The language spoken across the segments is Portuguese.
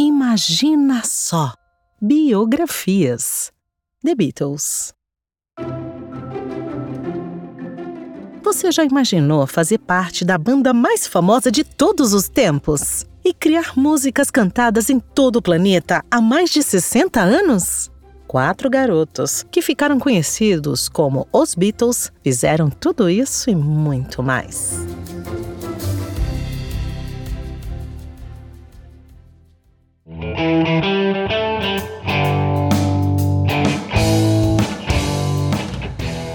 Imagina só! Biografias. The Beatles. Você já imaginou fazer parte da banda mais famosa de todos os tempos? E criar músicas cantadas em todo o planeta há mais de 60 anos? Quatro garotos, que ficaram conhecidos como os Beatles, fizeram tudo isso e muito mais.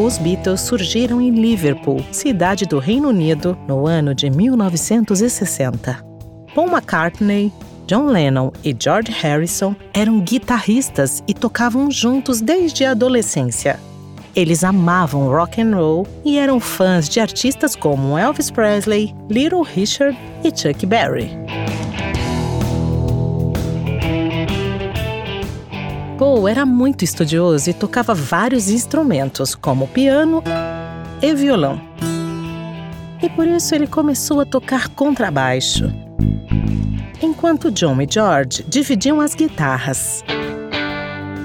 Os Beatles surgiram em Liverpool, cidade do Reino Unido, no ano de 1960. Paul McCartney, John Lennon e George Harrison eram guitarristas e tocavam juntos desde a adolescência. Eles amavam rock and roll e eram fãs de artistas como Elvis Presley, Little Richard e Chuck Berry. Paul era muito estudioso e tocava vários instrumentos, como piano e violão. E por isso ele começou a tocar contrabaixo, enquanto John e George dividiam as guitarras.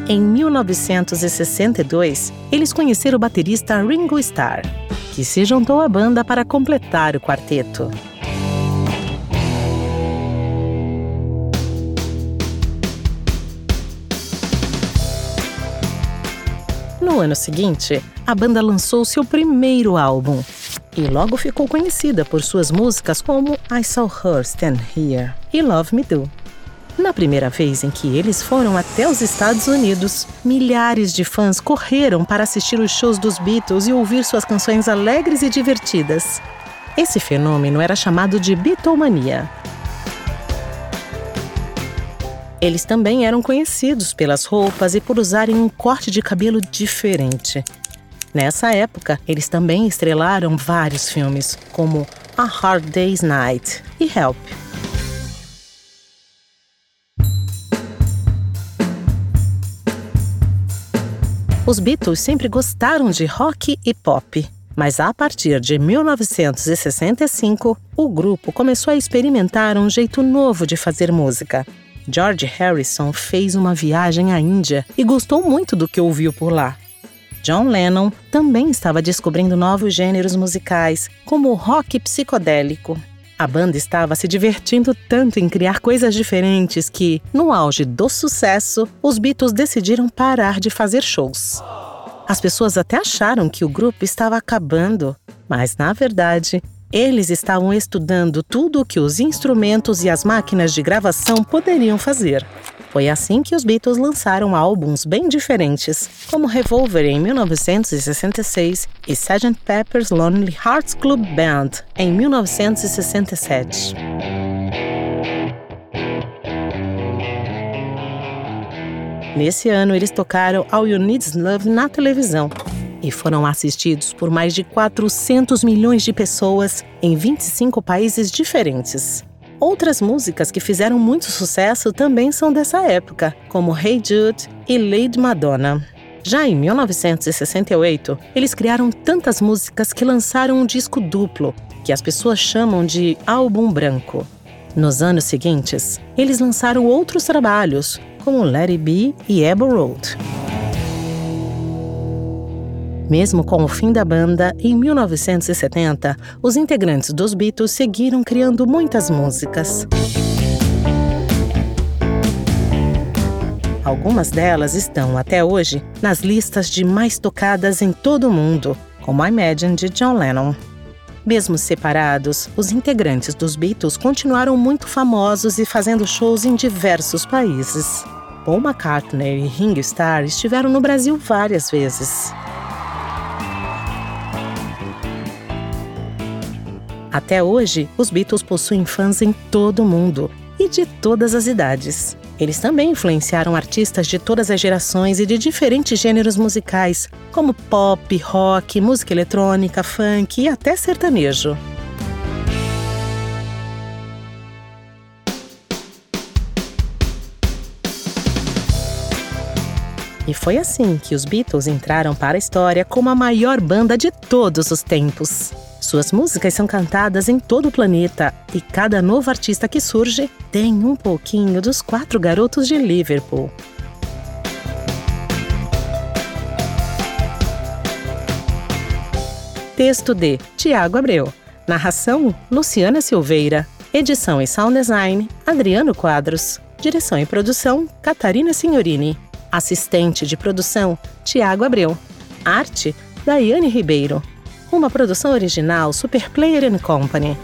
Em 1962, eles conheceram o baterista Ringo Starr, que se juntou à banda para completar o quarteto. No ano seguinte, a banda lançou seu primeiro álbum e logo ficou conhecida por suas músicas como I Saw Her Stand Here e Love Me Do. Na primeira vez em que eles foram até os Estados Unidos, milhares de fãs correram para assistir os shows dos Beatles e ouvir suas canções alegres e divertidas. Esse fenômeno era chamado de Beatlemania eles também eram conhecidos pelas roupas e por usarem um corte de cabelo diferente. Nessa época, eles também estrelaram vários filmes, como A Hard Day's Night e Help. Os Beatles sempre gostaram de rock e pop, mas a partir de 1965, o grupo começou a experimentar um jeito novo de fazer música. George Harrison fez uma viagem à Índia e gostou muito do que ouviu por lá. John Lennon também estava descobrindo novos gêneros musicais, como o rock psicodélico. A banda estava se divertindo tanto em criar coisas diferentes que, no auge do sucesso, os Beatles decidiram parar de fazer shows. As pessoas até acharam que o grupo estava acabando, mas na verdade, eles estavam estudando tudo o que os instrumentos e as máquinas de gravação poderiam fazer. Foi assim que os Beatles lançaram álbuns bem diferentes, como Revolver em 1966 e Sgt. Pepper's Lonely Hearts Club Band em 1967. Nesse ano, eles tocaram All You Need Is Love na televisão e foram assistidos por mais de 400 milhões de pessoas em 25 países diferentes. Outras músicas que fizeram muito sucesso também são dessa época, como Hey Jude e Lady Madonna. Já em 1968, eles criaram tantas músicas que lançaram um disco duplo, que as pessoas chamam de álbum branco. Nos anos seguintes, eles lançaram outros trabalhos, como Let It Be e Abbey Road. Mesmo com o fim da banda, em 1970, os integrantes dos Beatles seguiram criando muitas músicas. Algumas delas estão, até hoje, nas listas de mais tocadas em todo o mundo, como Imagine de John Lennon. Mesmo separados, os integrantes dos Beatles continuaram muito famosos e fazendo shows em diversos países. Paul McCartney e Ringo Starr estiveram no Brasil várias vezes. Até hoje, os Beatles possuem fãs em todo o mundo e de todas as idades. Eles também influenciaram artistas de todas as gerações e de diferentes gêneros musicais, como pop, rock, música eletrônica, funk e até sertanejo. E foi assim que os Beatles entraram para a história como a maior banda de todos os tempos. Suas músicas são cantadas em todo o planeta e cada novo artista que surge tem um pouquinho dos quatro garotos de Liverpool. Texto de Tiago Abreu. Narração: Luciana Silveira. Edição e sound design: Adriano Quadros. Direção e produção: Catarina Signorini. Assistente de produção: Tiago Abreu. Arte: Daiane Ribeiro. Uma produção original Super Player Company.